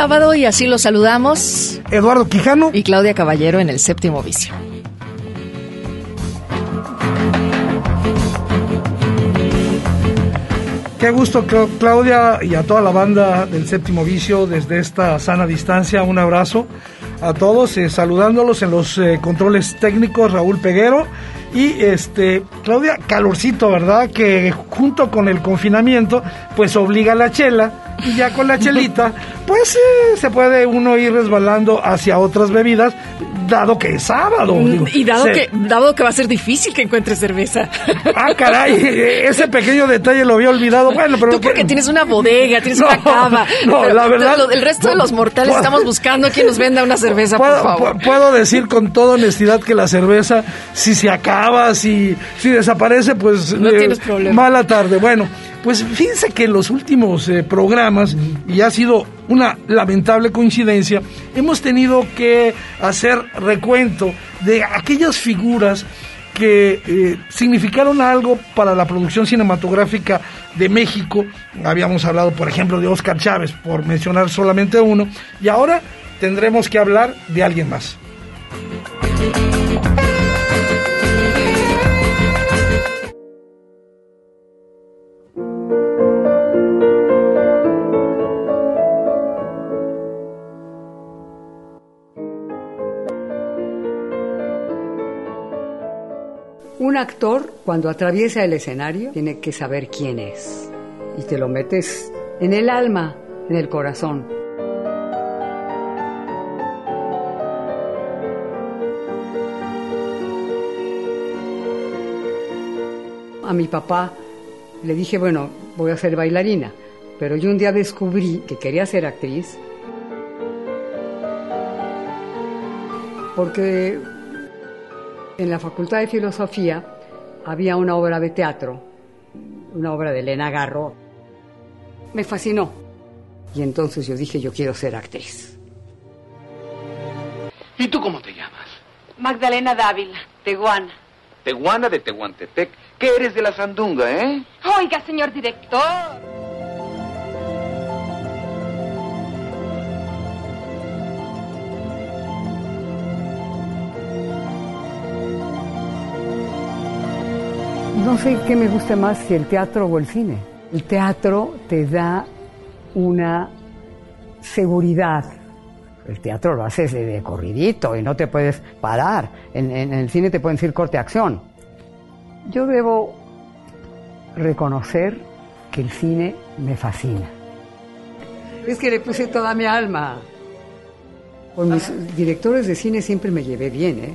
Sábado y así los saludamos. Eduardo Quijano. Y Claudia Caballero en el séptimo vicio. Qué gusto, Claudia, y a toda la banda del séptimo vicio desde esta sana distancia. Un abrazo a todos, eh, saludándolos en los eh, controles técnicos, Raúl Peguero. Y este, Claudia, calorcito, ¿verdad? Que junto con el confinamiento, pues obliga a la chela. Y ya con la chelita, pues eh, se puede uno ir resbalando hacia otras bebidas dado que es sábado. Mm, y dado, que, dado que va a ser difícil que encuentres cerveza. Ah, caray, ese pequeño detalle lo había olvidado. Bueno, pero. Tú porque tienes una bodega, tienes una cava. No, la verdad. el resto de los mortales estamos buscando a quien nos venda una cerveza, por favor. Puedo decir con toda honestidad que la cerveza, si se acaba, si, si desaparece, pues. No tienes eh, problema. Mala tarde. Bueno. Pues fíjense que en los últimos eh, programas, y ha sido una lamentable coincidencia, hemos tenido que hacer recuento de aquellas figuras que eh, significaron algo para la producción cinematográfica de México. Habíamos hablado, por ejemplo, de Oscar Chávez, por mencionar solamente uno, y ahora tendremos que hablar de alguien más. Actor, cuando atraviesa el escenario, tiene que saber quién es. Y te lo metes en el alma, en el corazón. A mi papá le dije, bueno, voy a ser bailarina. Pero yo un día descubrí que quería ser actriz porque en la Facultad de Filosofía había una obra de teatro, una obra de Elena Garro. Me fascinó. Y entonces yo dije, yo quiero ser actriz. ¿Y tú cómo te llamas? Magdalena Dávila, Teguana. Teguana de Tehuantepec. ¿Qué eres de la Sandunga, eh? Oiga, señor director. No sé qué me gusta más, si el teatro o el cine. El teatro te da una seguridad. El teatro lo haces de, corridito y no te puedes parar. En, en el cine te pueden decir corte acción. Yo debo reconocer que el cine me fascina. Es que le puse toda mi alma. Con mis directores de cine siempre me llevé bien, ¿eh?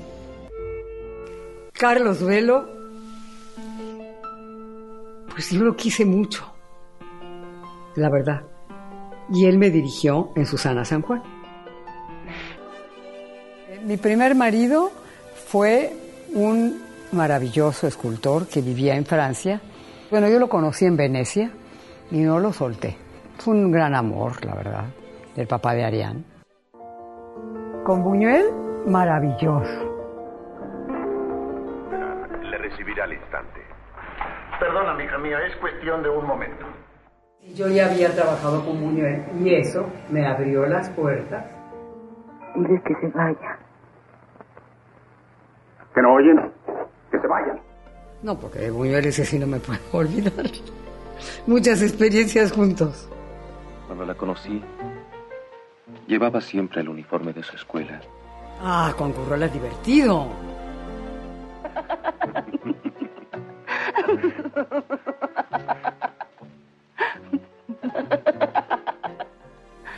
Carlos Duelo pues yo lo quise mucho, la verdad. Y él me dirigió en Susana San Juan. Mi primer marido fue un maravilloso escultor que vivía en Francia. Bueno, yo lo conocí en Venecia y no lo solté. Fue un gran amor, la verdad, del papá de Arián. Con Buñuel, maravilloso. Le recibirá al instante. Perdona, hija mía, es cuestión de un momento. Yo ya había trabajado con Buñuel y eso me abrió las puertas. Dile que se vaya. ¿Que no oyen? Que se vayan. No, porque de Buñuel ese sí no me puedo olvidar. Muchas experiencias juntos. Cuando la conocí, llevaba siempre el uniforme de su escuela. Ah, con Currola divertido.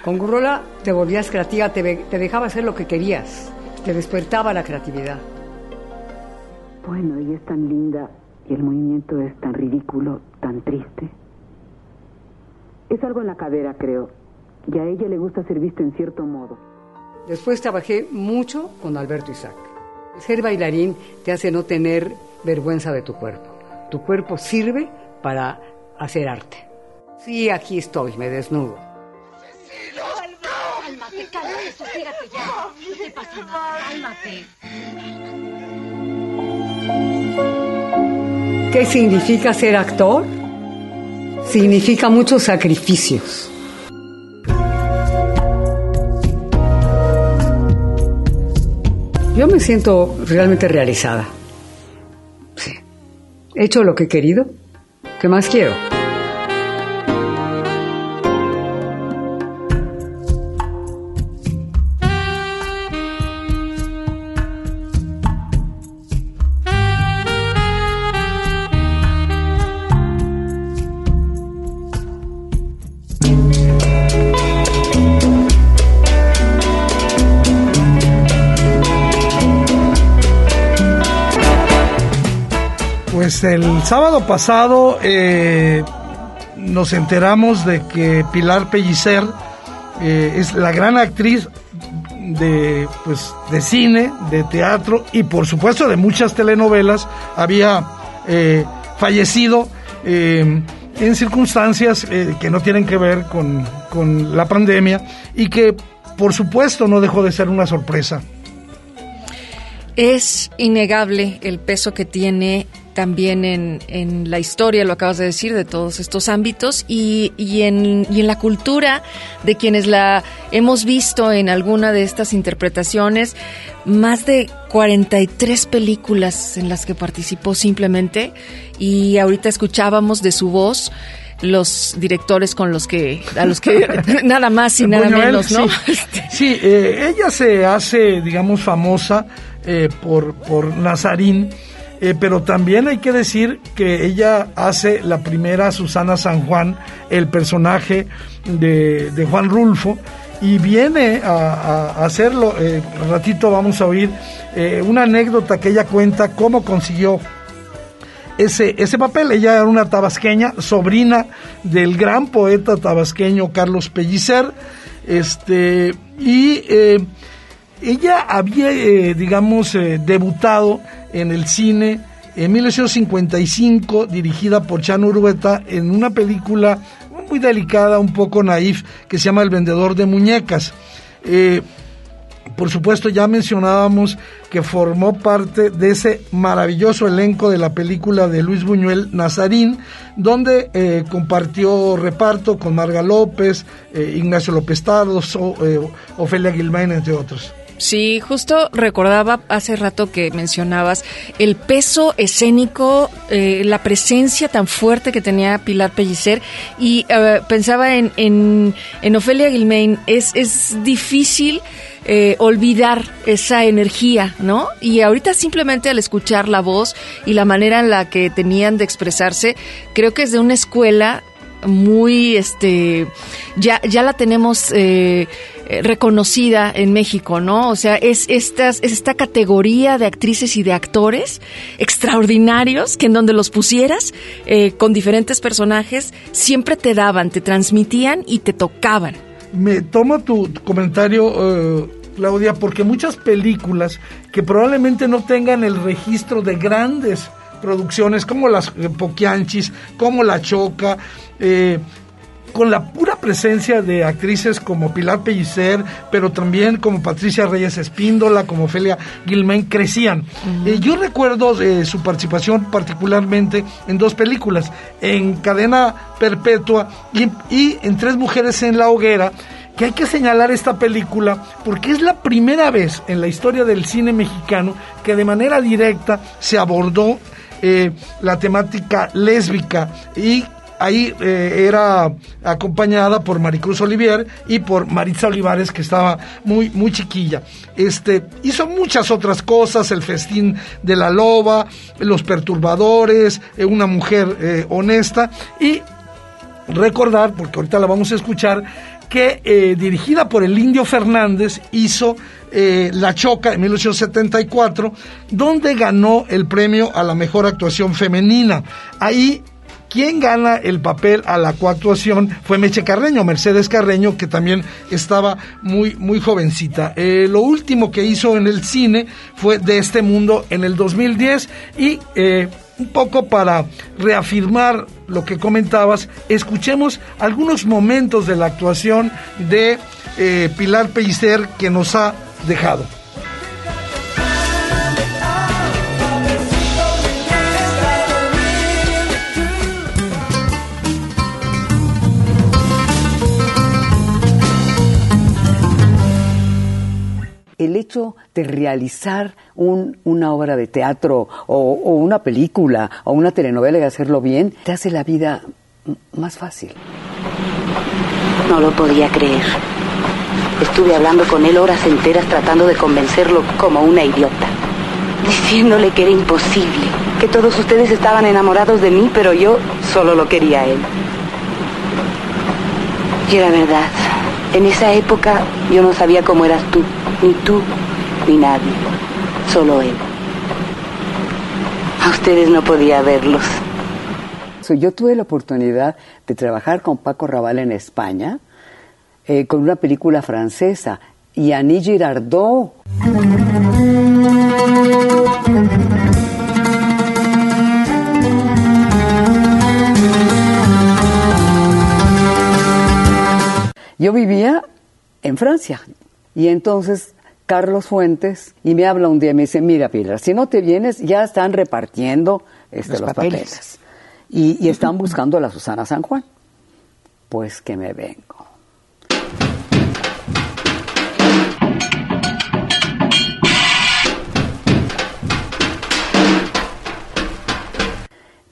Con Gurrola te volvías creativa, te, te dejaba hacer lo que querías, te despertaba la creatividad. Bueno, ella es tan linda y el movimiento es tan ridículo, tan triste. Es algo en la cadera, creo, y a ella le gusta ser visto en cierto modo. Después trabajé mucho con Alberto Isaac. Ser bailarín te hace no tener vergüenza de tu cuerpo. Tu cuerpo sirve para hacer arte. Sí, aquí estoy, me desnudo. Cálmate, cálmate, ya. No te pasa nada, cálmate. ¿Qué significa ser actor? Significa muchos sacrificios. Yo me siento realmente realizada. Hecho lo que he querido. ¿Qué más quiero? Pues el sábado pasado eh, nos enteramos de que Pilar Pellicer eh, es la gran actriz de, pues, de cine, de teatro y por supuesto de muchas telenovelas. Había eh, fallecido en circunstancias que no tienen que ver con, con la pandemia y que por supuesto no dejó de ser una sorpresa. Es innegable el peso que tiene también en, en, la historia, lo acabas de decir, de todos estos ámbitos y, y, en, y en la cultura de quienes la hemos visto en alguna de estas interpretaciones. Más de 43 películas en las que participó simplemente y ahorita escuchábamos de su voz los directores con los que a los que nada más y nada menos, ¿no? Sí, sí eh, ella se hace, digamos, famosa eh, por por Nazarín eh, pero también hay que decir que ella hace la primera Susana San Juan, el personaje de, de Juan Rulfo, y viene a, hacerlo. Eh, un ratito vamos a oír eh, una anécdota que ella cuenta cómo consiguió ese, ese papel. Ella era una tabasqueña, sobrina del gran poeta tabasqueño Carlos Pellicer, este, y ella había, digamos, debutado en el cine en 1955, dirigida por Chano Urueta, en una película muy delicada, un poco naif, que se llama El vendedor de muñecas. Eh, por supuesto, ya mencionábamos que formó parte de ese maravilloso elenco de la película de Luis Buñuel, Nazarín, donde eh, compartió reparto con Marga López, eh, Ignacio López Tardos, Ofelia Gilmain, entre otros. Sí, justo recordaba hace rato que mencionabas el peso escénico, eh, la presencia tan fuerte que tenía Pilar Pellicer y uh, pensaba en, en, en, Ofelia Gilmain, es, es difícil eh, olvidar esa energía, ¿no? Y ahorita simplemente al escuchar la voz y la manera en la que tenían de expresarse, creo que es de una escuela muy, este, ya, ya la tenemos... Eh, eh, reconocida en México, ¿no? O sea, es, es esta categoría de actrices y de actores extraordinarios que en donde los pusieras eh, con diferentes personajes siempre te daban, te transmitían y te tocaban. Me tomo tu, comentario, eh, Claudia, porque muchas películas que probablemente no tengan el registro de grandes producciones como las Poquianchis, como La Choca, eh, con la pura presencia de actrices como Pilar Pellicer, pero también como Patricia Reyes Espíndola, como Ofelia Gilmain, crecían. Eh, yo recuerdo eh, su participación particularmente en dos películas, en Cadena Perpetua y, y en Tres Mujeres en la Hoguera, que hay que señalar esta película porque es la primera vez en la historia del cine mexicano que de manera directa se abordó eh, la temática lésbica y ahí eh, era acompañada por Maricruz Olivier y por Maritza Olivares, que estaba muy, muy chiquilla. Este, hizo muchas otras cosas, el festín de la loba, los perturbadores, eh, una mujer eh, honesta y recordar, porque ahorita la vamos a escuchar, que dirigida por el Indio Fernández hizo La Choca en 1874, donde ganó el premio a la mejor actuación femenina. Ahí quien gana el papel a la coactuación fue Meche Carreño, Mercedes Carreño, que también estaba muy, muy jovencita. Eh, lo último que hizo en el cine fue De este mundo en el 2010 y eh, un poco para reafirmar lo que comentabas, escuchemos algunos momentos de la actuación de eh, Pilar Pellicer que nos ha dejado. El hecho de realizar un, una obra de teatro o, o, una película o una telenovela y hacerlo bien, te hace la vida más fácil. No lo podía creer. Estuve hablando con él horas enteras tratando de convencerlo como una idiota, diciéndole que era imposible, que todos ustedes estaban enamorados de mí, pero yo solo lo quería a él. Y era verdad. En esa época yo no sabía cómo eras tú, ni tú, ni nadie, solo él. A ustedes no podía verlos. Yo tuve la oportunidad de trabajar con Paco Raval en España, eh, con una película francesa, y Annie Girardot. Yo vivía en Francia y entonces Carlos Fuentes y me habla un día y me dice, mira Pilar, si no te vienes ya están repartiendo este, los, los, papeles, papeles. Y, y, están buscando a la Susana San Juan. Pues que me vengo.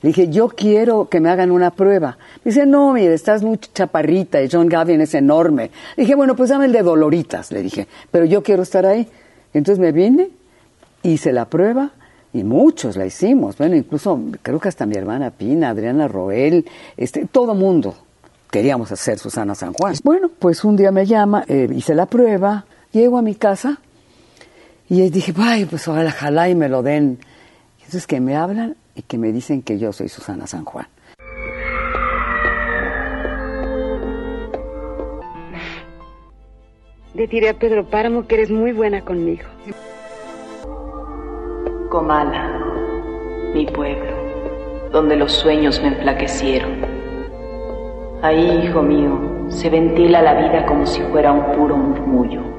Le dije, yo quiero que me hagan una prueba. Me dice, no, mire, estás muy chaparrita y John Gavin es enorme. Le dije, bueno, pues dame el de Doloritas, le dije, pero yo quiero estar ahí. Entonces me vine, hice la prueba y muchos la hicimos. Bueno, incluso creo que hasta mi hermana Pina, Adriana Roel, este, todo mundo queríamos hacer Susana San Juan. Bueno, pues un día me llama, eh, hice la prueba, llego a mi casa y dije, ay, pues ojalá y me lo den. Entonces que me hablan y que me dicen que yo soy Susana San Juan. Le diré a Pedro Páramo que eres muy buena conmigo. Comala, mi pueblo, donde los sueños me enflaquecieron. Ahí, hijo mío, se ventila la vida como si fuera un puro murmullo.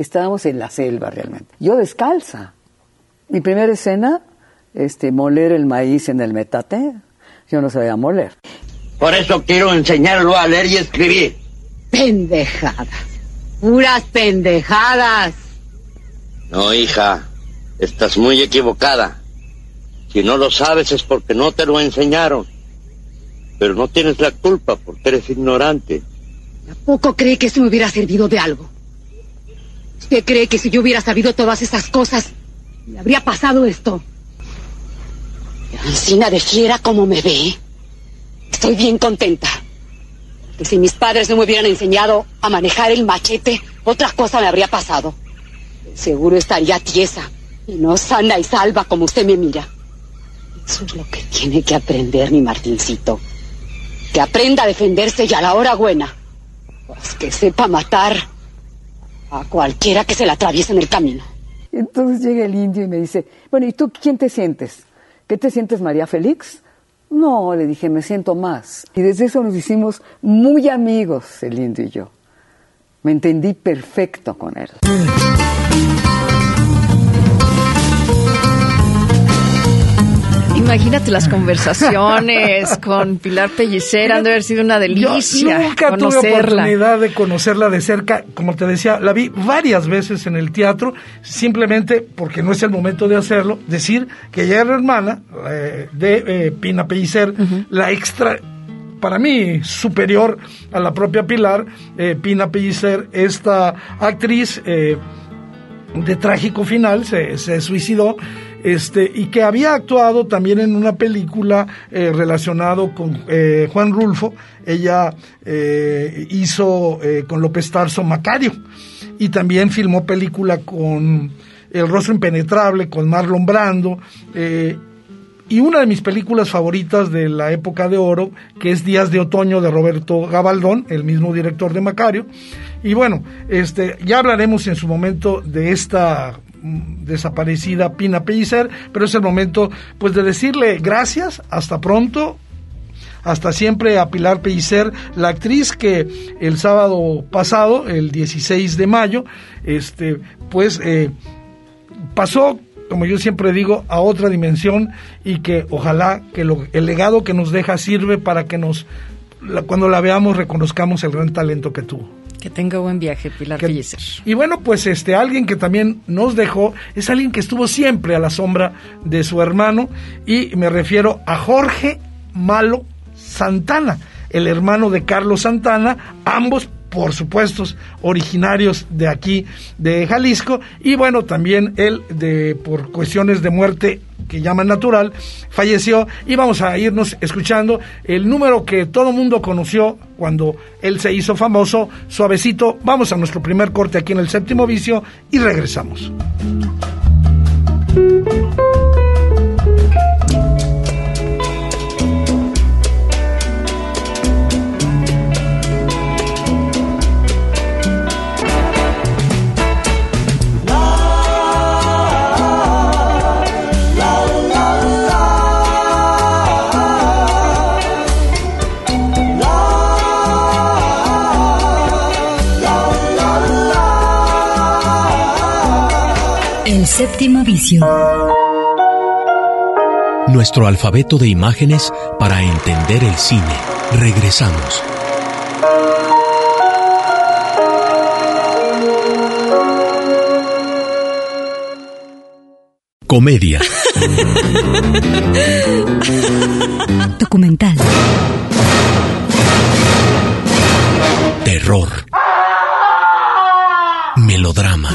Estábamos en la selva realmente. Yo descalza. Mi primera escena, este, moler el maíz en el metate, yo no sabía moler. Por eso quiero enseñarlo a leer y escribir. Pendejadas. Puras pendejadas. No, hija, estás muy equivocada. Si no lo sabes es porque no te lo enseñaron. Pero no tienes la culpa porque eres ignorante. ¿A poco cree que eso me hubiera servido de algo? ¿Usted cree que si yo hubiera sabido todas esas cosas, me habría pasado esto? Ancina de fiera como me ve. Estoy bien contenta. Que si mis padres no me hubieran enseñado a manejar el machete, otra cosa me habría pasado. Seguro estaría tiesa y no sana y salva como usted me mira. Eso es lo que tiene que aprender mi Martincito. Que aprenda a defenderse y a la hora buena. Pues que sepa matar a cualquiera que se la atraviese en el camino. Entonces llega el indio y me dice, bueno, ¿y tú quién te sientes? ¿Qué te sientes, María Félix? No, le dije, me siento más. Y desde eso nos hicimos muy amigos, el indio y yo. Me entendí perfecto con él. Imagínate las conversaciones con Pilar Pellicer, han de haber sido una delicia. Yo nunca tuve oportunidad de conocerla de cerca, como te decía, la vi varias veces en el teatro, simplemente porque no es el momento de hacerlo, decir que ella era hermana eh, de eh, Pina Pellicer, uh -huh. la extra para mí superior a la propia Pilar, eh, Pina Pellicer, esta actriz eh, de trágico final, se, se suicidó, este, y que había actuado también en una película eh, relacionado con eh, Juan Rulfo. Ella eh, hizo eh, con López Tarso Macario y también filmó película con El rostro impenetrable, con Marlon Brando. y una de mis películas favoritas de la época de oro, que es Días de Otoño de Roberto Gabaldón, el mismo director de Macario. Y bueno, este, ya hablaremos en su momento de esta desaparecida Pina Pellicer, pero es el momento pues de decirle gracias, hasta pronto, hasta siempre a Pilar Pellicer, la actriz que el sábado pasado, el 16 de mayo, este, pues eh, pasó, como yo siempre digo, a otra dimensión y que ojalá que lo- el legado que nos deja sirve para que nos, cuando la veamos, reconozcamos el gran talento que tuvo. Que tenga buen viaje, Pilar Que- Pellicer. Y bueno, pues este alguien que también nos dejó es alguien que estuvo siempre a la sombra de su hermano y me refiero a Jorge Malo Santana, el hermano de Carlos Santana, ambos por supuesto originarios de aquí de Jalisco y bueno, también él de por cuestiones de muerte que llaman natural, falleció y vamos a irnos escuchando el número que todo mundo conoció cuando él se hizo famoso, suavecito. Vamos a nuestro primer corte aquí en el séptimo vicio y regresamos. Séptimo vicio. Nuestro alfabeto de imágenes para entender el cine. Regresamos. Comedia, Documental. terror, melodrama,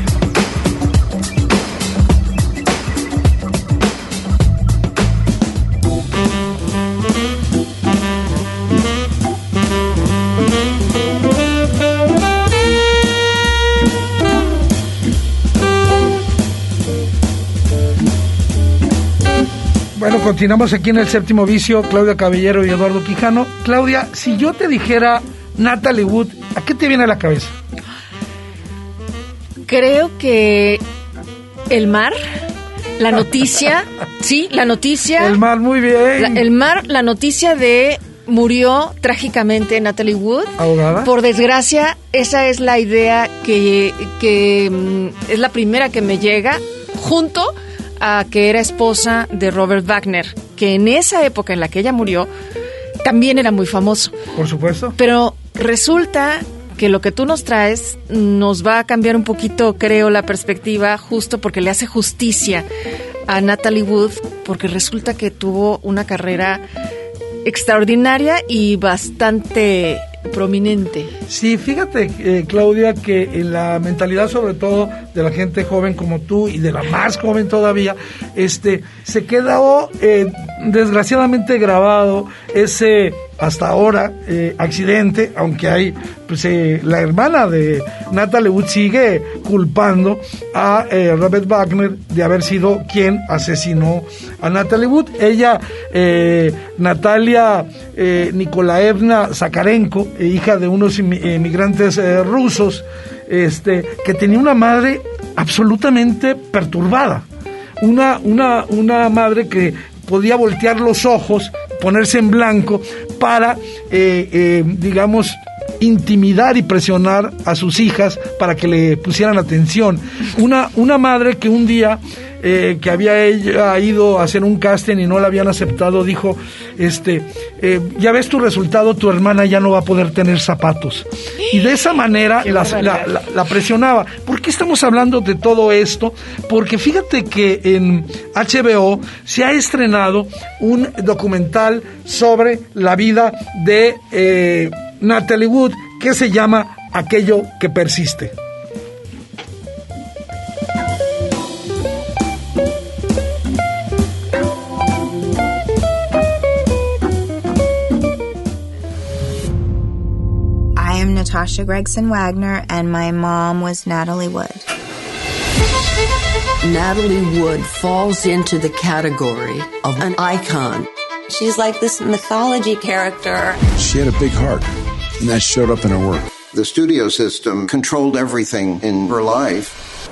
Continuamos aquí en el séptimo vicio, Claudia Caballero y Eduardo Quijano. Claudia, si yo te dijera Natalie Wood, ¿a qué te viene a la cabeza? Creo que el mar, la noticia, sí, la noticia. El mar, muy bien. La- el mar, la noticia de murió trágicamente Natalie Wood. ¿Ahogada? Por desgracia, esa es la idea que, que mm, es la primera que me llega, junto a que era esposa de Robert Wagner, que en esa época en la que ella murió, también era muy famoso. Por supuesto. Pero resulta que lo que tú nos traes nos va a cambiar un poquito, creo, la perspectiva, justo porque le hace justicia a Natalie Wood, porque resulta que tuvo una carrera extraordinaria y bastante prominente. Sí, fíjate, eh, Claudia, que en la mentalidad sobre todo de la gente joven como tú y de la más joven todavía, este, se quedó eh, desgraciadamente grabado ese hasta ahora eh, accidente, aunque hay, pues eh, la hermana de Natalie Wood sigue culpando a eh, Robert Wagner de haber sido quien asesinó a Natalie Wood. Ella, Natalia Nikolaevna Zakarenko, hija de unos inmi- emigrantes eh, rusos, este, que tenía una madre absolutamente perturbada. Una, una, una madre que podía voltear los ojos, ponerse en blanco para, eh, eh, digamos, intimidar y presionar a sus hijas para que le pusieran atención. Una, una madre que un día eh, que había ella ido a hacer un casting y no la habían aceptado, dijo, este, eh, ya ves tu resultado, tu hermana ya no va a poder tener zapatos. Y de esa manera la, la, presionaba. ¿Por qué estamos hablando de todo esto? Porque fíjate que en HBO se ha estrenado un documental sobre la vida de eh, Natalie Wood que se llama Aquello que persiste. Natasha Gregson Wagner, and my mom was Natalie Wood. Natalie Wood falls into the category of an icon. She's like this mythology character. She had a big heart, and that showed up in her work. The studio system controlled everything in her life.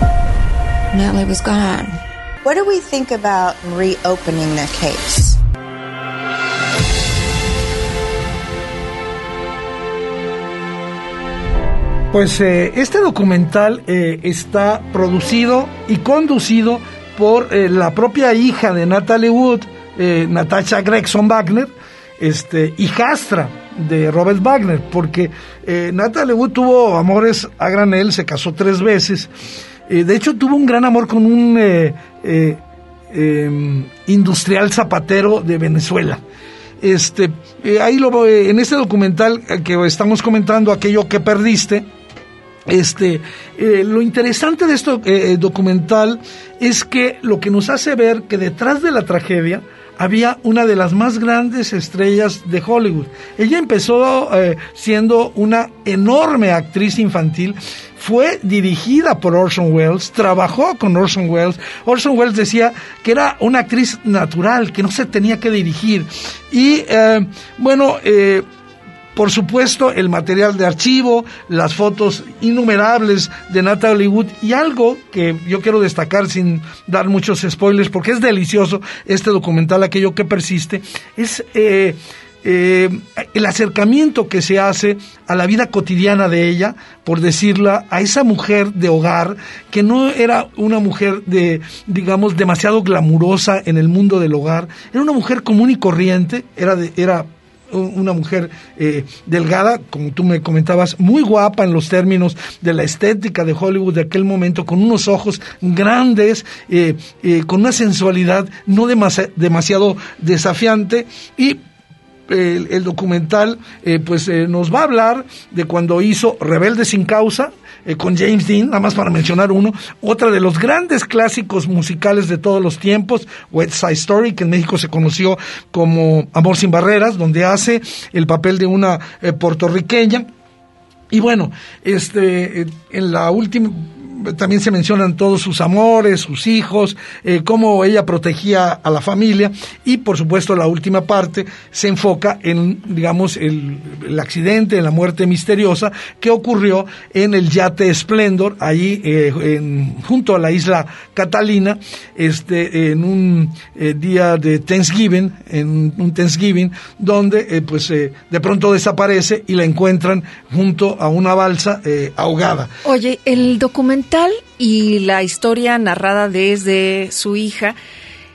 Natalie was gone. What do we think about reopening the case? Pues eh, este documental eh, está producido y conducido por eh, la propia hija de Natalie Wood, Natasha Gregson Wagner, este, hijastra de Robert Wagner, porque Natalie Wood tuvo amores a granel, se casó tres veces. de hecho, tuvo un gran amor con un em, industrial zapatero de Venezuela. Este, ahí lo, en este documental que estamos comentando, aquello que perdiste, este, eh, lo interesante de este documental es que lo que nos hace ver que detrás de la tragedia había una de las más grandes estrellas de Hollywood. Ella empezó siendo una enorme actriz infantil, fue dirigida por Orson Welles, trabajó con Orson Welles. Orson Welles decía que era una actriz natural, que no se tenía que dirigir. Y bueno, por supuesto, el material de archivo, las fotos innumerables de Natalie Wood y algo que yo quiero destacar sin dar muchos spoilers porque es delicioso este documental, aquello que persiste, es eh, eh, el acercamiento que se hace a la vida cotidiana de ella, por decirla, a esa mujer de hogar que no era una mujer de, digamos, demasiado glamurosa en el mundo del hogar, era una mujer común y corriente, era, de, era una mujer eh, delgada, como tú me comentabas, muy guapa en los términos de la estética de Hollywood de aquel momento, con unos ojos grandes, eh, eh, con una sensualidad no demasiado desafiante. Y el, documental pues nos va a hablar de cuando hizo Rebelde sin causa, eh, con James Dean, nada más para mencionar uno, otra de los grandes clásicos musicales de todos los tiempos, West Side Story, que en México se conoció como Amor sin Barreras, donde hace el papel de una eh, puertorriqueña. Y bueno, este, en la última, también se mencionan todos sus amores, sus hijos, eh, cómo ella protegía a la familia y por supuesto la última parte se enfoca en, digamos, el, accidente, en la muerte misteriosa que ocurrió en el yate Splendor, ahí eh, junto a la isla Catalina, este, en un eh, día de Thanksgiving, en un Thanksgiving, donde pues de pronto desaparece y la encuentran junto a una balsa ahogada. Oye, el documento y la historia narrada desde su hija.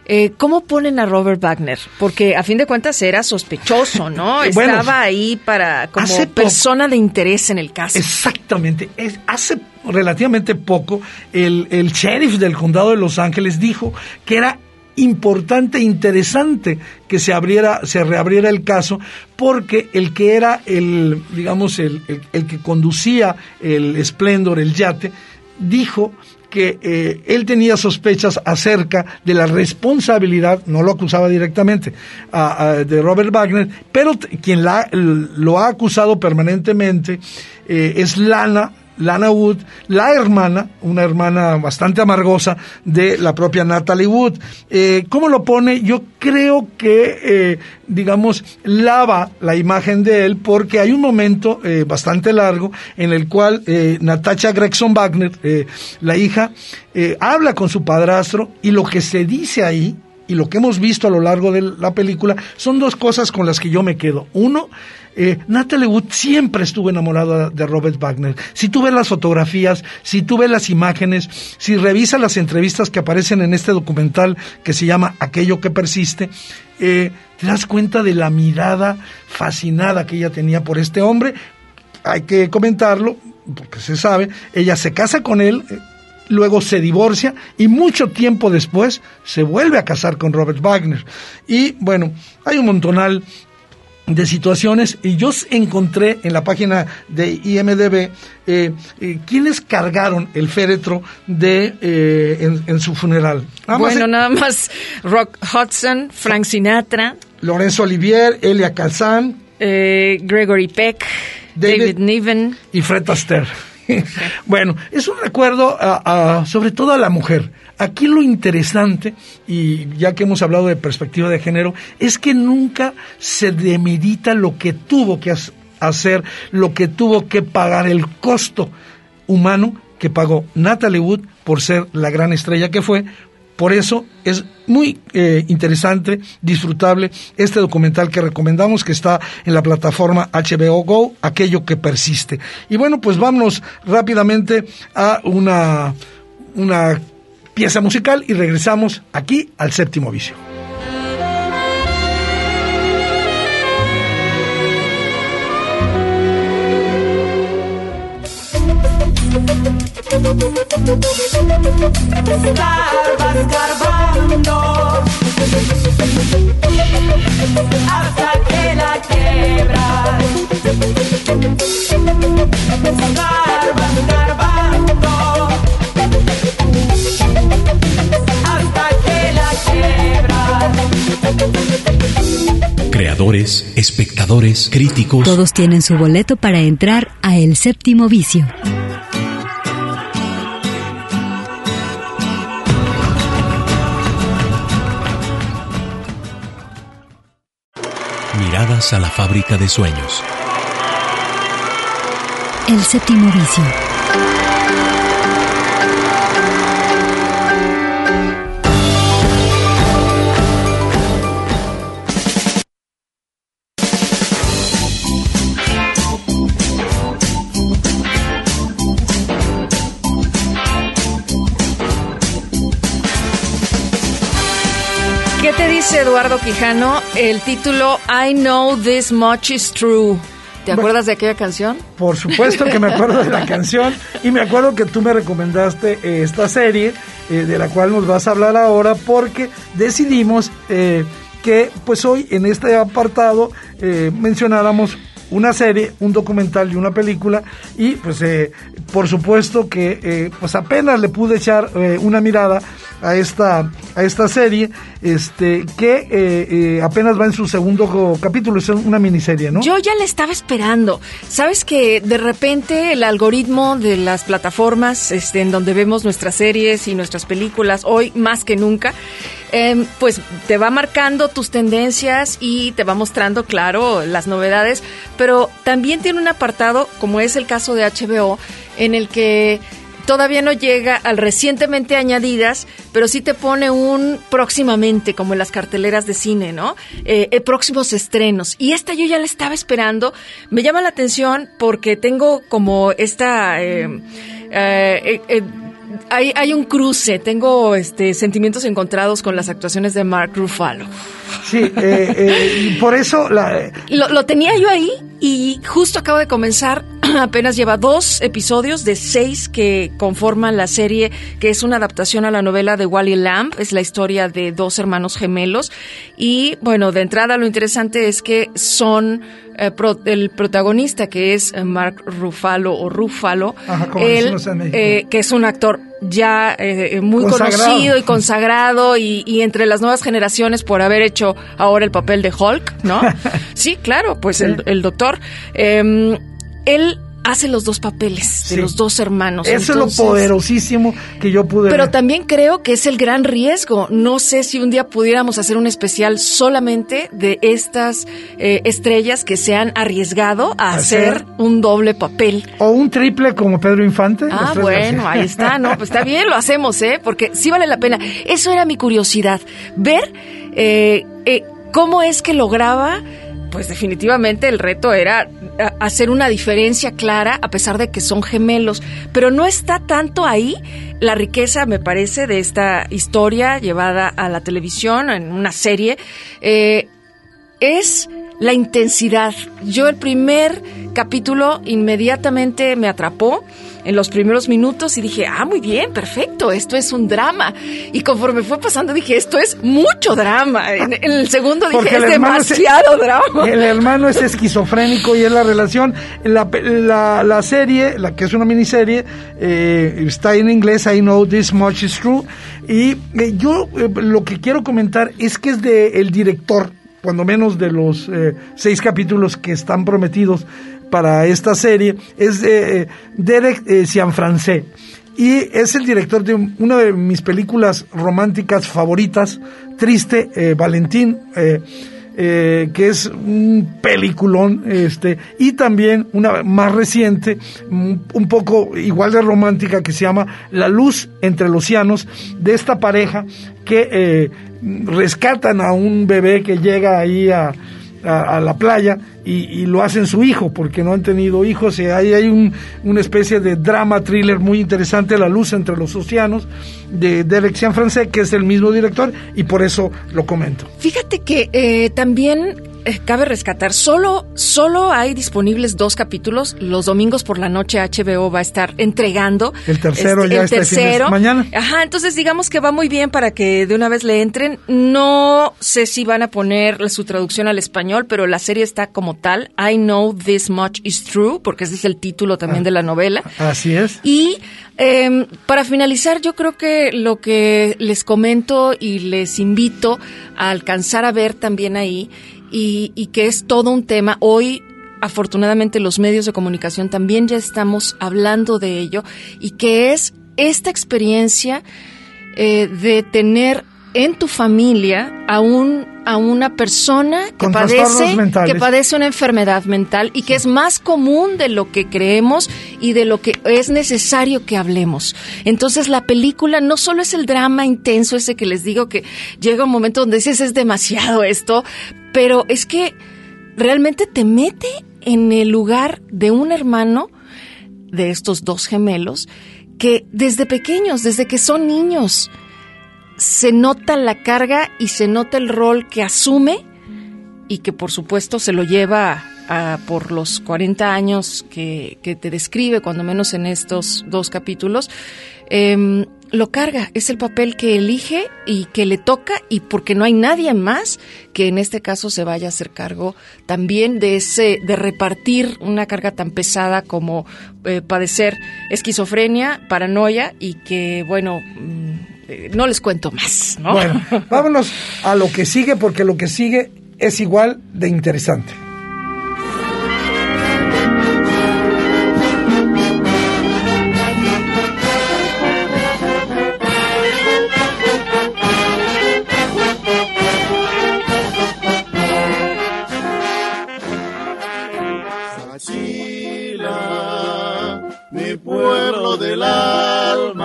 Eh, ¿Cómo ponen a Robert Wagner? Porque a fin de cuentas era sospechoso, ¿no? Estaba ahí para como persona de interés en el caso. Exactamente. Es, hace relativamente poco el, el sheriff del condado de Los Ángeles dijo que era importante e interesante que se abriera, se reabriera el caso, porque el que era el, digamos, el, el que conducía el Splendor, el yate, dijo que eh, él tenía sospechas acerca de la responsabilidad, no lo acusaba directamente, de Robert Wagner, pero quien la, lo ha acusado permanentemente eh, es Lana, Lana Wood, la hermana, una hermana bastante amargosa de la propia Natalie Wood. Eh, ¿Cómo lo pone? Yo creo que, eh, digamos, lava la imagen de él porque hay un momento eh, bastante largo en el cual eh, Natasha Gregson Wagner, la hija, habla con su padrastro y lo que se dice ahí y lo que hemos visto a lo largo de la película son dos cosas con las que yo me quedo. Uno, eh, Natalie Wood siempre estuvo enamorada de Robert Wagner. Si tú ves las fotografías, si tú ves las imágenes, si revisas las entrevistas que aparecen en este documental que se llama Aquello que persiste, eh, te das cuenta de la mirada fascinada que ella tenía por este hombre. Hay que comentarlo, porque se sabe, ella se casa con él, eh, luego se divorcia y mucho tiempo después se vuelve a casar con Robert Wagner. Y bueno, hay un montonal de situaciones y yo encontré en la página de IMDB eh, eh, quienes cargaron el féretro de eh, en, su funeral. bueno, nada más Rock Hudson, Frank Sinatra, Lorenzo Olivier, Elia Calzán, Gregory Peck, David, Niven y Fred Astaire. bueno, es un recuerdo sobre todo a la mujer. Aquí lo interesante, y ya que hemos hablado de perspectiva de género, es que nunca se demerita lo que tuvo que hacer, lo que tuvo que pagar, el costo humano que pagó Natalie Wood por ser la gran estrella que fue, por eso es muy eh, interesante, disfrutable este documental que recomendamos que está en la plataforma HBO Go, aquello que persiste. Y bueno, pues vámonos rápidamente a una, una pieza musical y regresamos aquí al séptimo vicio. Hasta que la hasta que. Creadores, espectadores, críticos. Todos tienen su boleto para entrar a El Séptimo Vicio. A la fábrica de sueños. El séptimo vicio. Eduardo Quijano el título I Know This Much Is True. ¿Te acuerdas de aquella canción? Por supuesto que me acuerdo de la canción y me acuerdo que tú me recomendaste eh, esta serie eh, de la cual nos vas a hablar ahora porque decidimos eh, que pues hoy en este apartado mencionáramos una serie, un documental y una película y pues por supuesto que pues apenas le pude echar una mirada a esta, a esta serie, este, que eh, eh, apenas va en su segundo capítulo, es una miniserie, ¿no? Yo ya le estaba esperando. Sabes que de repente el algoritmo de las plataformas, este, en donde vemos nuestras series y nuestras películas, hoy más que nunca, em, pues te va marcando tus tendencias y te va mostrando, claro, las novedades, pero también tiene un apartado, como es el caso de HBO, en el que todavía no llega al recientemente añadidas, pero sí te pone un próximamente, como en las carteleras de cine, ¿no? Eh, eh próximos estrenos. Y esta yo ya la estaba esperando. Me llama la atención porque tengo como esta... Eh, hay, hay un cruce, tengo este, sentimientos encontrados con las actuaciones de Mark Ruffalo. Sí, eh, eh, por eso... La... Lo, lo, tenía yo ahí y justo acabo de comenzar, apenas lleva dos episodios de seis que conforman la serie, que es una adaptación a la novela de Wally Lamb, es la historia de dos hermanos gemelos. Y bueno, de entrada lo interesante es que son eh, el protagonista, que es eh, Mark Ruffalo o Ruffalo, él, eh, que es un actor ya muy conocido y consagrado y, entre las nuevas generaciones por haber hecho ahora el papel de Hulk, ¿no? sí, claro, pues El, el, doctor. Em, él hace los dos papeles de Sí. los dos hermanos. Eso Entonces- es lo poderosísimo que yo pude Pero ver. también creo que es el gran riesgo. No sé si un día pudiéramos hacer un especial solamente de estas eh, estrellas que se han arriesgado a Hacer- hacer un doble papel. O un triple como Pedro Infante. Ah, bueno, así. ahí está, ¿no? Pues está bien, lo hacemos, ¿eh? Porque sí vale la pena. Eso era mi curiosidad, ver eh, eh, cómo es que lograba, pues definitivamente el reto era hacer una diferencia clara a pesar de que son gemelos, pero no está tanto ahí la riqueza, me parece, de esta historia llevada a la televisión, en una serie. Eh, es la intensidad. Yo el primer capítulo inmediatamente me atrapó en los primeros minutos y dije, ah, muy bien, perfecto, esto es un drama. Y conforme fue pasando dije, esto es mucho drama. En, en el segundo dije, es demasiado drama. El hermano es esquizofrénico y es la relación. La, la, la serie, la que es una miniserie, eh, está en inglés, I know this much is true. Y eh, yo eh, lo que quiero comentar es que es de el director, cuando menos de los eh, seis capítulos que están prometidos para esta serie, es de eh, Derek eh, Cianfrancé. Y es el director de un- una de mis películas románticas favoritas, Triste, eh, Valentín, eh, eh, que es un peliculón, este, y también una más reciente, un, poco igual de romántica, que se llama La luz entre los océanos, de esta pareja que eh, rescatan a un bebé que llega ahí a, a, la playa y, lo hacen su hijo porque no han tenido hijos. Y hay un, una especie de drama thriller muy interesante La luz entre los océanos de Derek Cianfrancé que es el mismo director y por eso lo comento. Fíjate que eh, también cabe rescatar, solo, solo hay disponibles dos capítulos. Los domingos por la noche HBO va a estar entregando. El tercero este, ya el este fin de tercero. mañana. Ajá, entonces digamos que va muy bien para que de una vez le entren. No sé si van a poner su traducción al español, pero la serie está como tal. I know this much is true, porque ese es el título también de la novela. así es Y eh, para finalizar, yo creo que lo que les comento y les invito a alcanzar a ver también ahí, y, y que es todo un tema, hoy afortunadamente los medios de comunicación también ya estamos hablando de ello, y que es esta experiencia eh, de tener en tu familia a un a una persona que padece que padece una enfermedad mental y que es más común de lo que creemos y de lo que es necesario que hablemos. Entonces la película no solo es el drama intenso ese que les digo que llega un momento donde dices es demasiado esto, pero es que realmente te mete en el lugar de un hermano de estos dos gemelos que desde pequeños, desde que son niños, se nota la carga y se nota el rol que asume y que por supuesto se lo lleva a, por los 40 años que, te describe, cuando menos en estos dos capítulos, em, lo carga, es el papel que elige y que le toca y porque no hay nadie más que en este caso se vaya a hacer cargo también de ese, de repartir una carga tan pesada como eh, padecer esquizofrenia, paranoia y que bueno, mm, eh, no les cuento más, ¿no? bueno vámonos a lo que sigue porque lo que sigue es igual de interesante pueblo del alma.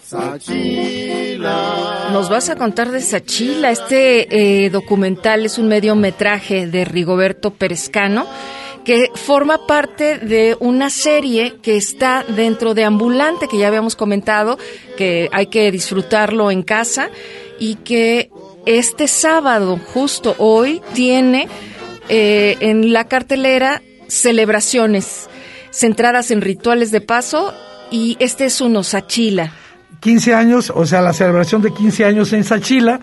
Sachila. Nos vas a contar de Sachila. Este eh, documental es un mediometraje de Rigoberto Perezcano que forma parte de una serie que está dentro de Ambulante, que ya habíamos comentado, que hay que disfrutarlo en casa y que este sábado, justo hoy, tiene eh, en la cartelera celebraciones centradas en rituales de paso y este es uno, Sachila. 15 años, o sea, la celebración de 15 años en Sachila,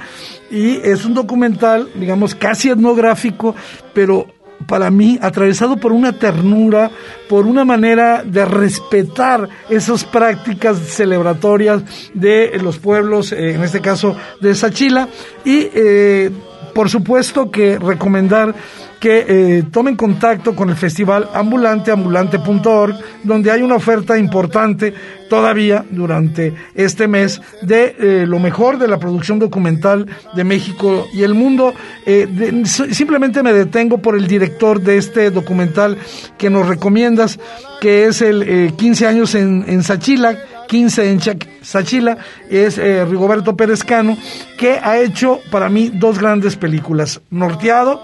y es un documental, digamos, casi etnográfico, pero para mí atravesado por una ternura, por una manera de respetar esas prácticas celebratorias de los pueblos, eh, en este caso de Sachila, y eh, por supuesto que recomendar que eh, tomen contacto con el festival ambulante, ambulante.org, donde hay una oferta importante todavía durante este mes de eh, lo mejor de la producción documental de México y el mundo. Eh, simplemente me detengo por el director de este documental que nos recomiendas, que es el eh, 15 años en, en Sachila, 15 en Sachila, es eh, Rigoberto Pérez Cano, que ha hecho para mí dos grandes películas, Norteado,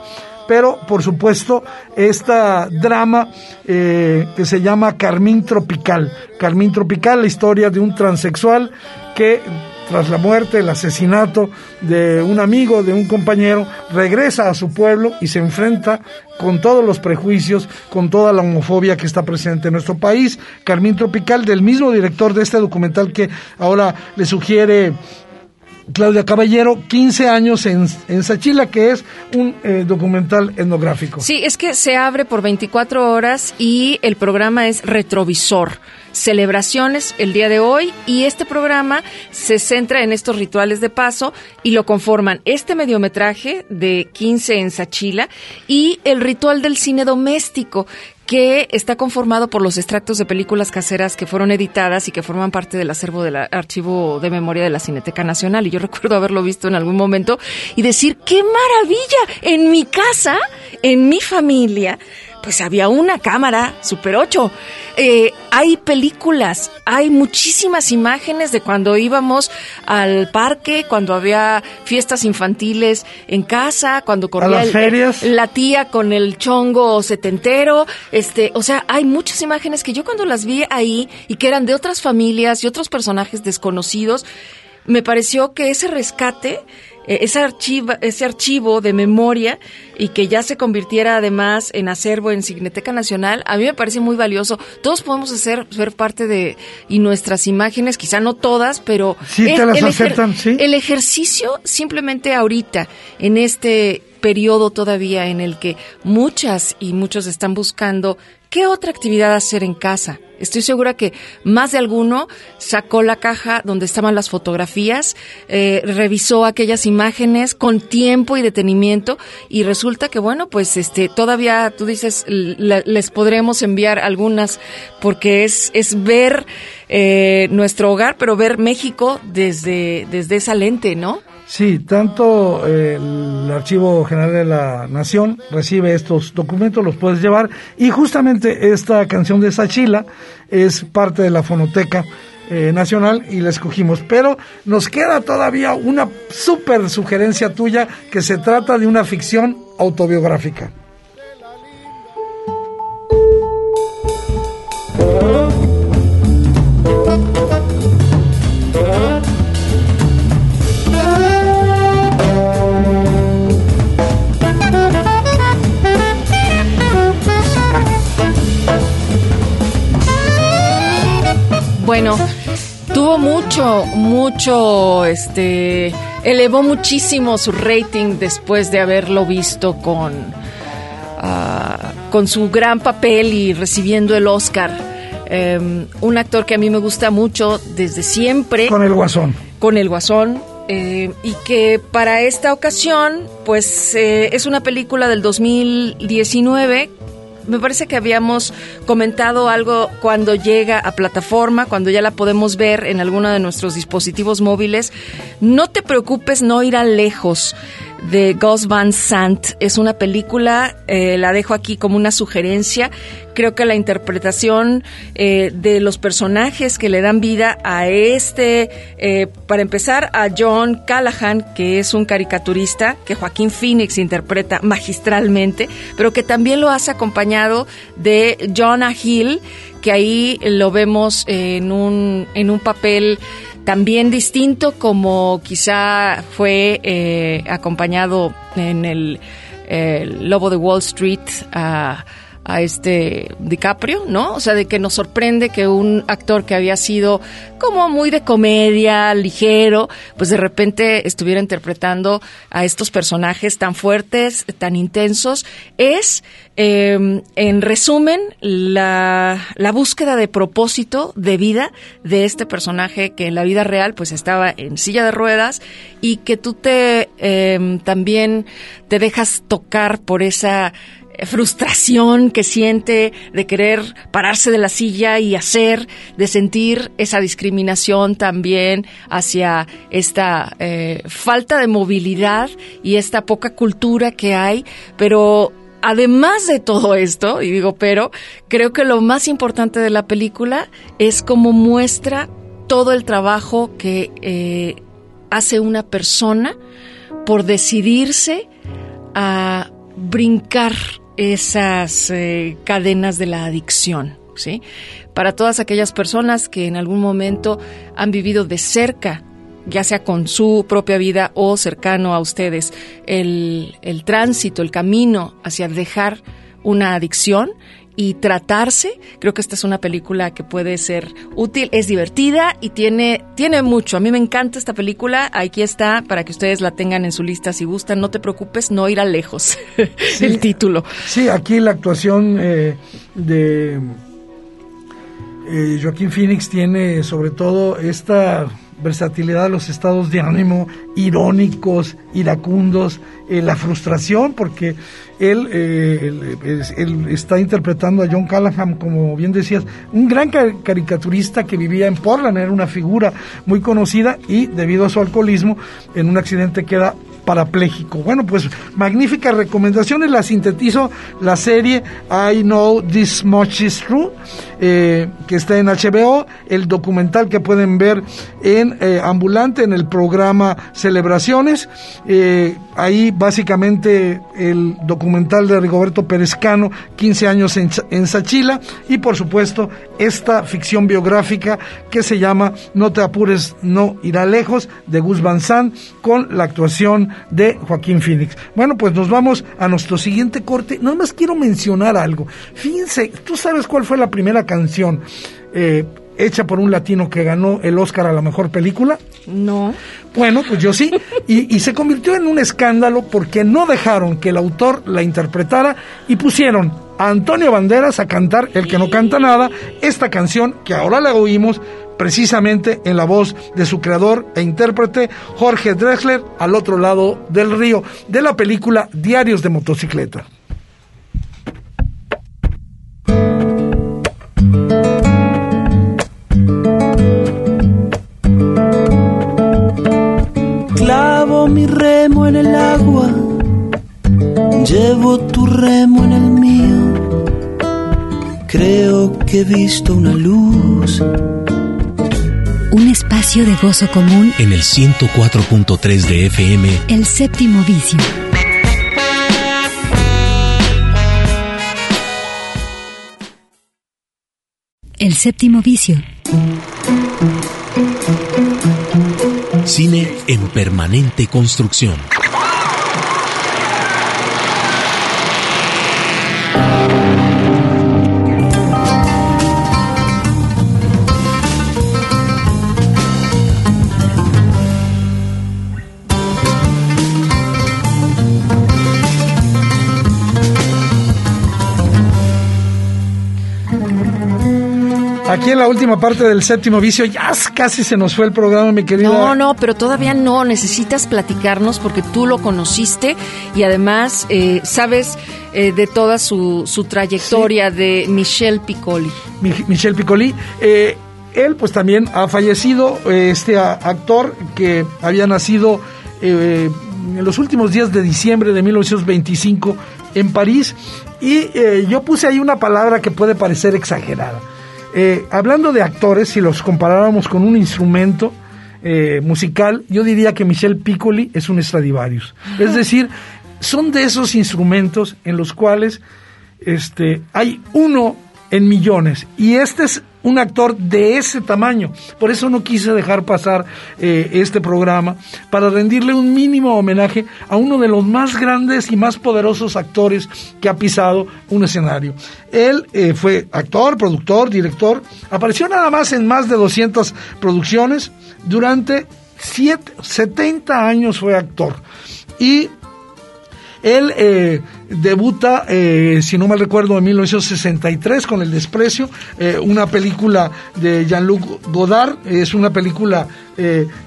pero por supuesto esta drama eh, que se llama Carmín Tropical. Carmín Tropical, la historia de un transexual que tras la muerte, el asesinato de un amigo, de un compañero, regresa a su pueblo y se enfrenta con todos los prejuicios, con toda la homofobia que está presente en nuestro país. Carmín Tropical, del mismo director de este documental que ahora le sugiere Claudia Caballero, 15 años en, en Sachila, que es un eh, documental etnográfico. Sí, es que se abre por 24 horas y el programa es retrovisor. Celebraciones el día de hoy y este programa se centra en estos rituales de paso y lo conforman este mediometraje de 15 en Sachila y el ritual del cine doméstico que está conformado por los extractos de películas caseras que fueron editadas y que forman parte del acervo del archivo de memoria de la Cineteca Nacional. Y yo recuerdo haberlo visto en algún momento y decir, ¡qué maravilla! En mi casa, en mi familia, pues había una cámara Super 8. Eh, hay películas, hay muchísimas imágenes de cuando íbamos al parque, cuando había fiestas infantiles en casa, cuando corría las el- ferias. la tía con el chongo setentero, este, o sea, hay muchas imágenes que yo cuando las vi ahí y que eran de otras familias y otros personajes desconocidos, me pareció que ese rescate, ese archivo, ese archivo de memoria y que ya se convirtiera además en acervo en Signeteca Nacional, a mí me parece muy valioso. Todos podemos hacer ser parte de y nuestras imágenes, quizá no todas, pero Sí, te las el ejer- aceptan, sí. el ejercicio simplemente ahorita, en este periodo todavía en el que muchas y muchos están buscando qué otra actividad hacer en casa. Estoy segura que más de alguno sacó la caja donde estaban las fotografías, eh, revisó aquellas imágenes con tiempo y detenimiento y resulta que bueno, pues este todavía tú dices les podremos enviar algunas porque es es ver eh, nuestro hogar, pero ver México desde desde esa lente, ¿no? Sí, tanto eh, el Archivo General de la Nación recibe estos documentos, los puedes llevar, y justamente esta canción de Sachila es parte de la Fonoteca eh, Nacional y la escogimos. Pero nos queda todavía una súper sugerencia tuya que se trata de una ficción autobiográfica. Bueno, tuvo mucho, mucho, este, elevó muchísimo su rating después de haberlo visto con, ah, con su gran papel y recibiendo el Oscar. Em, un actor que a mí me gusta mucho desde siempre. Con el Guasón. Con el Guasón. eh, y que para esta ocasión, pues eh, es una película del 2019 me parece que habíamos comentado algo cuando llega a plataforma, cuando ya la podemos ver en alguno de nuestros dispositivos móviles. No te preocupes, no irá lejos de Gus Van Sant. Es una película, eh, la dejo aquí como una sugerencia. Creo que la interpretación eh, de los personajes que le dan vida a este, eh, para empezar, a John Callahan, que es un caricaturista que Joaquín Phoenix interpreta magistralmente, pero que también lo hace acompañado de Jonah Hill, que ahí lo vemos en un, en un papel también distinto como quizá fue eh, acompañado en el, el Lobo de Wall Street a, a este DiCaprio, ¿no? O sea, de que nos sorprende que un actor que había sido como muy de comedia, ligero, pues de repente estuviera interpretando a estos personajes tan fuertes, tan intensos. Es, eh, en resumen, la, la búsqueda de propósito de vida de este personaje que en la vida real pues estaba en silla de ruedas y que tú te eh, también te dejas tocar por esa frustración que siente de querer pararse de la silla y hacer, de sentir esa discriminación también hacia esta eh, falta de movilidad y esta poca cultura que hay, pero además de todo esto, y digo pero, creo que lo más importante de la película es cómo muestra todo el trabajo que eh, hace una persona por decidirse a brincar esas eh, cadenas de la adicción, ¿sí? Para todas aquellas personas que en algún momento han vivido de cerca, ya sea con su propia vida o cercano a ustedes, el, el tránsito, el camino hacia dejar una adicción, y tratarse. Creo que esta es una película que puede ser útil, es divertida y tiene, tiene mucho. A mí me encanta esta película. Aquí está para que ustedes la tengan en su lista si gustan. No te preocupes, no irá lejos Sí. el título. Sí, aquí la actuación eh, de eh, Joaquín Phoenix tiene sobre todo esta versatilidad de los estados de ánimo irónicos, iracundos, eh, la frustración, porque él, eh, él, es- él está interpretando a John Callahan, como bien decías, un gran ca- caricaturista que vivía en Portland, era una figura muy conocida y debido a su alcoholismo, en un accidente queda parapléjico. Bueno, pues magníficas recomendaciones, las sintetizo la serie I Know This Much Is True, eh, que está en HBO, el documental que pueden ver en eh, Ambulante, en el programa Celebraciones, eh, ahí básicamente el documental de Rigoberto Perezcano, 15 años en, en Sachila, y por supuesto esta ficción biográfica que se llama No te apures, no irá lejos, de Gus Van Sant, con la actuación de Joaquín Phoenix. Bueno, pues nos vamos a nuestro siguiente corte. Nada más quiero mencionar algo. Fíjense, ¿tú sabes cuál fue la primera canción eh, hecha por un latino que ganó el Oscar a la mejor película? No. Bueno, pues yo sí. Y, y se convirtió en un escándalo porque no dejaron que el autor la interpretara y pusieron a Antonio Banderas a cantar El que no canta nada, esta canción que ahora la oímos precisamente en la voz de su creador e intérprete Jorge Drexler al otro lado del río de la película Diarios de motocicleta. Llevo tu remo en el mío. Creo que he visto una luz. Un espacio de gozo común, En el 104.3 de FM, el séptimo vicio. El séptimo vicio. cine en permanente construcción. Aquí en la última parte del séptimo vicio, ya casi se nos fue el programa, mi querida. No, no, pero todavía no. Necesitas platicarnos porque tú lo conociste y además eh, sabes eh, de toda su, su trayectoria de Michel Piccoli. Mi- Michel Piccoli. Eh, él pues también ha fallecido, este actor que había nacido en los últimos días de diciembre de 1925 en París y eh, yo puse ahí una palabra que puede parecer exagerada. Eh, hablando de actores, si los comparáramos con un instrumento eh, musical, yo diría que Michel Piccoli es un Stradivarius. Es decir, son de esos instrumentos en los cuales este, hay uno en millones. Y este es un actor de ese tamaño. Por eso no quise dejar pasar eh, este programa para rendirle un mínimo homenaje a uno de los más grandes y más poderosos actores que ha pisado un escenario. Él eh, fue actor, productor, director, apareció nada más en más de 200 producciones, durante siete, 70 años fue actor. Y él eh, debuta, eh, si no mal recuerdo, en 1963 con El Desprecio, eh, una película de Jean-Luc Godard, es una película,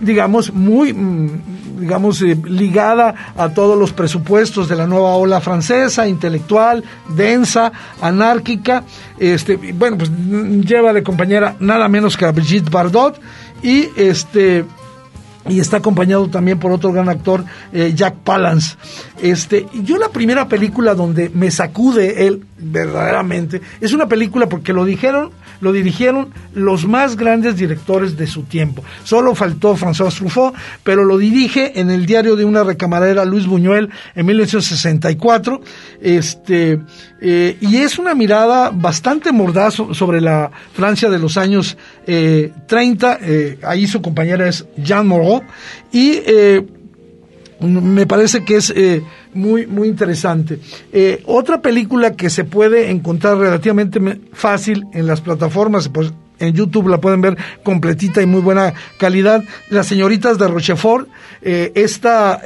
digamos, muy, mm, digamos, ligada a todos los presupuestos de la nueva ola francesa, intelectual, densa, anárquica, este, bueno, pues lleva de compañera nada menos que a Brigitte Bardot, y este y está acompañado también por otro gran actor, eh, Jack Palance. Este, yo la primera película donde me sacude él verdaderamente es una película porque lo dijeron, lo dirigieron los más grandes directores de su tiempo. Solo faltó François Truffaut, pero lo dirige en el diario de una recamarera Luis Buñuel en 1964. Este, eh, y es una mirada bastante mordaz sobre la Francia de los años 30. Eh, ahí su compañera es Jean Moreau y eh, me parece que es eh, muy, muy interesante. Eh, otra película que se puede encontrar relativamente fácil en las plataformas, pues en YouTube la pueden ver completita y muy buena calidad. Las señoritas de Rochefort, esta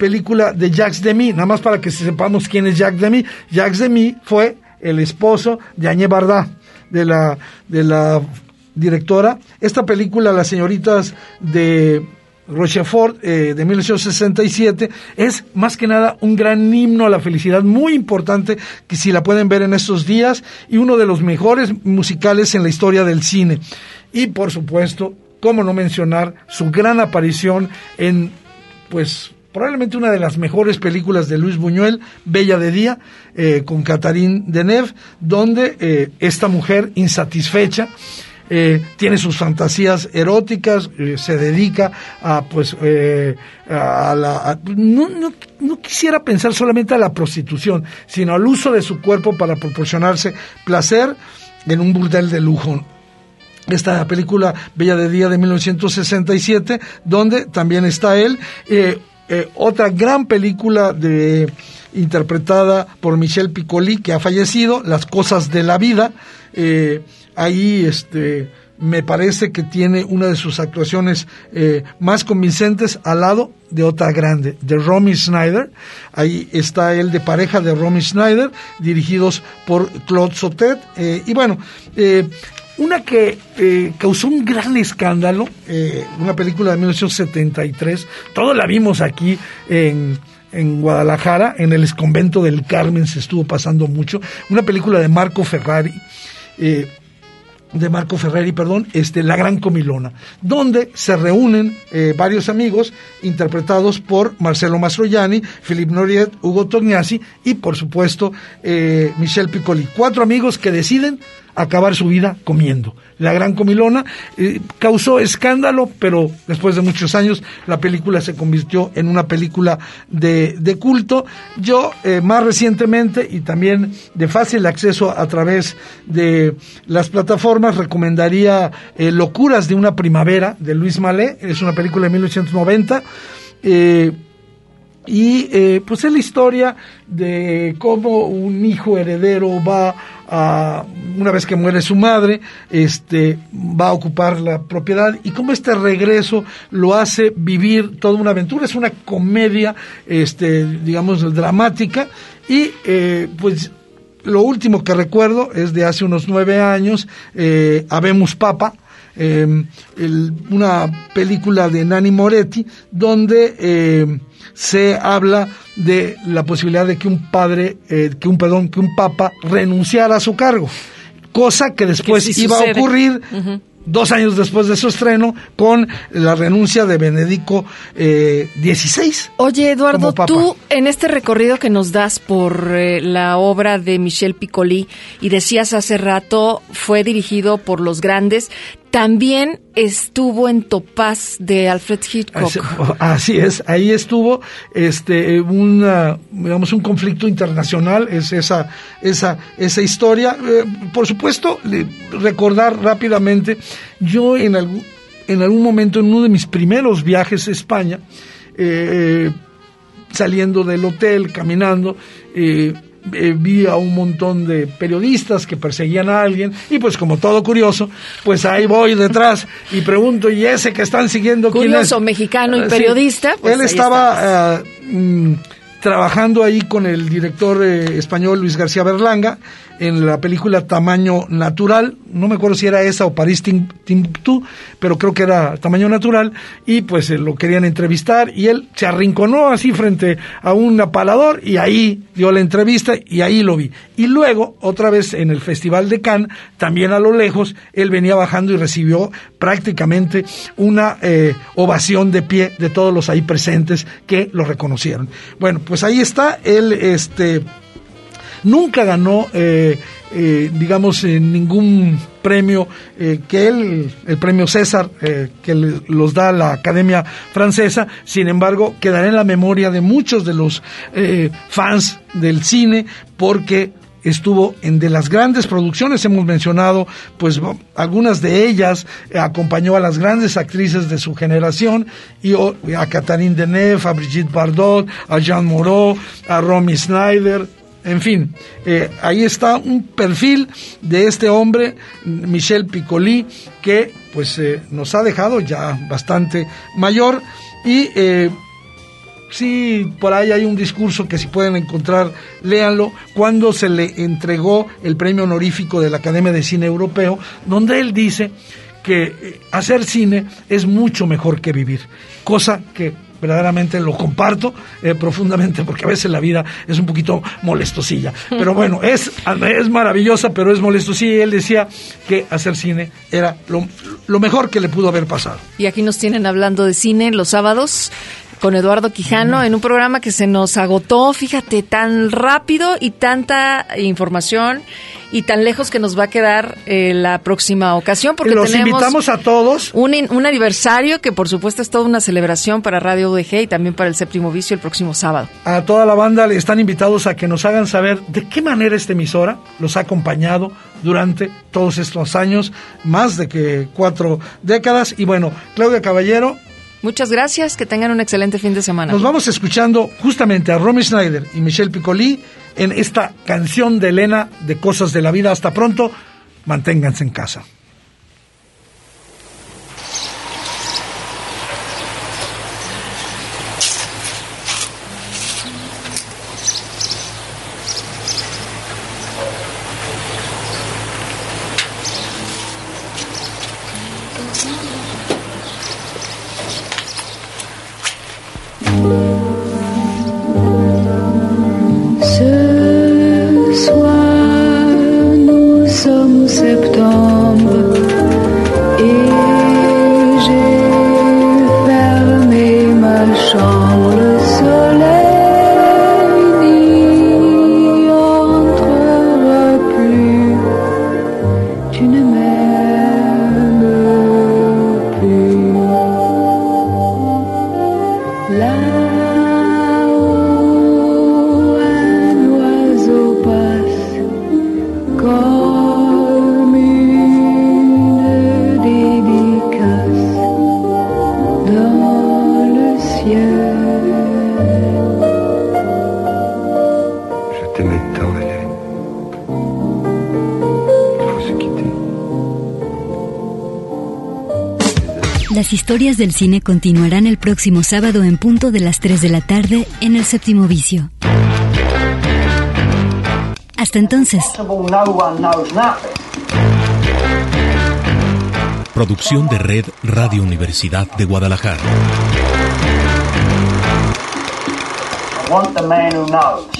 película de Jacques Demy, nada más para que sepamos quién es Jacques Demy. Jacques Demy fue el esposo de Añé Barda, de la, de la directora. Esta película, Las señoritas de Rochefort eh, de 1967 es más que nada un gran himno a la felicidad muy importante que si la pueden ver en estos días y uno de los mejores musicales en la historia del cine. Y por supuesto, cómo no mencionar su gran aparición en pues probablemente una de las mejores películas de Luis Buñuel, Bella de Día, eh, con Catherine Deneuve, donde eh, esta mujer insatisfecha eh, tiene sus fantasías eróticas, eh, se dedica a, pues, eh, a la... no, no, quisiera pensar solamente a la prostitución, sino al uso de su cuerpo para proporcionarse placer en un burdel de lujo. Esta película Bella de Día de 1967, donde también está él. otra gran película de interpretada por Michel Piccoli, que ha fallecido, Las cosas de la vida. Eh, ahí este me parece que tiene una de sus actuaciones eh, más convincentes al lado de otra grande, de Romy Schneider. Ahí está él de pareja de Romy Schneider, dirigidos por Claude Sautet. Eh, y bueno, eh, una que causó un gran escándalo, una película de 1973, todos la vimos aquí en, en Guadalajara, en el convento del Carmen se estuvo pasando mucho, una película de Marco Ferrari de Marco Ferreri, perdón, este, La Gran Comilona, donde se reúnen eh, varios amigos interpretados por Marcelo Mastroianni, Philippe Noriet, Hugo Tognazzi y, por supuesto, eh, Michel Piccoli. Cuatro amigos que deciden acabar su vida comiendo. La Gran Comilona eh, causó escándalo, pero después de muchos años la película se convirtió en una película de, de culto. Yo eh, más recientemente y también de fácil acceso a través de las plataformas recomendaría eh, Locuras de una primavera de Luis Malé, es una película de 1990. y pues es la historia de cómo un hijo heredero va una vez que muere su madre, este, va a ocupar la propiedad y cómo este regreso lo hace vivir toda una aventura. Es una comedia, este, digamos, dramática y eh, pues lo último que recuerdo es de hace unos nueve años, eh, Habemos Papa, em, una película de Nani Moretti, donde eh, se habla de la posibilidad de que un padre, eh, que un perdón, que un papa renunciara a su cargo, cosa que después iba a ocurrir dos años después de su estreno, con la renuncia de Benedicto XVI. Eh, Oye, Eduardo, tú en este recorrido que nos das por eh, la obra de Michel Piccoli, y decías hace rato, fue dirigido por los grandes, también estuvo en Topaz de Alfred Hitchcock. Así es, ahí estuvo este una, digamos un conflicto internacional, es esa esa esa historia. Eh, por supuesto, recordar rápidamente, yo en algún en algún momento en uno de mis primeros viajes a España, eh, saliendo del hotel, caminando, eh, eh, vi a un montón de periodistas que perseguían a alguien y pues como todo curioso, pues ahí voy detrás y pregunto, ¿y ese que están siguiendo curioso, mexicano y ah, periodista? Pues él estaba ah, mm, trabajando ahí con el director eh, español Luis García Berlanga en la película Tamaño Natural, no me acuerdo si era esa o París Timbuktu, pero creo que era Tamaño Natural, y pues eh, lo querían entrevistar, y él se arrinconó así frente a un apalador, y ahí dio la entrevista, y ahí lo vi. Y luego, otra vez en el Festival de Cannes, también a lo lejos, él venía bajando y recibió prácticamente una eh, ovación de pie de todos los ahí presentes que lo reconocieron. Bueno, pues ahí está, él, este nunca ganó, eh, eh, digamos, ningún premio eh, que él, el premio César, que los da la Academia Francesa, sin embargo, quedará en la memoria de muchos de los fans del cine porque estuvo en de las grandes producciones, hemos mencionado pues algunas de ellas, acompañó a las grandes actrices de su generación, y a Catherine Deneuve, a Brigitte Bardot, a Jean Moreau, a Romy Snyder, en fin, eh, ahí está un perfil de este hombre, Michel Piccoli, que pues eh, nos ha dejado ya bastante mayor. Y eh, sí, por ahí hay un discurso que si pueden encontrar, léanlo, cuando se le entregó el premio honorífico de la Academia de Cine Europeo, donde él dice que hacer cine es mucho mejor que vivir, cosa que verdaderamente lo comparto eh, profundamente porque a veces la vida es un poquito molestosilla. Pero bueno, es, es maravillosa, pero es molestosilla. Y él decía que hacer cine era lo, lo mejor que le pudo haber pasado. Y aquí nos tienen hablando de cine los sábados con Eduardo Quijano en un programa que se nos agotó, fíjate, tan rápido y tanta información y tan lejos que nos va a quedar eh, la próxima ocasión porque los invitamos a todos un, un aniversario que por supuesto es toda una celebración para Radio UDG y también para el séptimo vicio el próximo sábado. A toda la banda le están invitados a que nos hagan saber de qué manera esta emisora los ha acompañado durante todos estos años, más de que cuatro décadas. Y bueno, Claudia Caballero, Muchas gracias, que tengan un excelente fin de semana. Nos vamos escuchando justamente a Romy Schneider y Michelle Piccoli en esta canción de Elena de Cosas de la Vida. Hasta pronto, manténganse en casa. Historias del cine continuarán el próximo sábado en punto de las 3 de la tarde en el séptimo vicio. Hasta entonces. Producción de Red Radio Universidad de Guadalajara. I want the man who knows.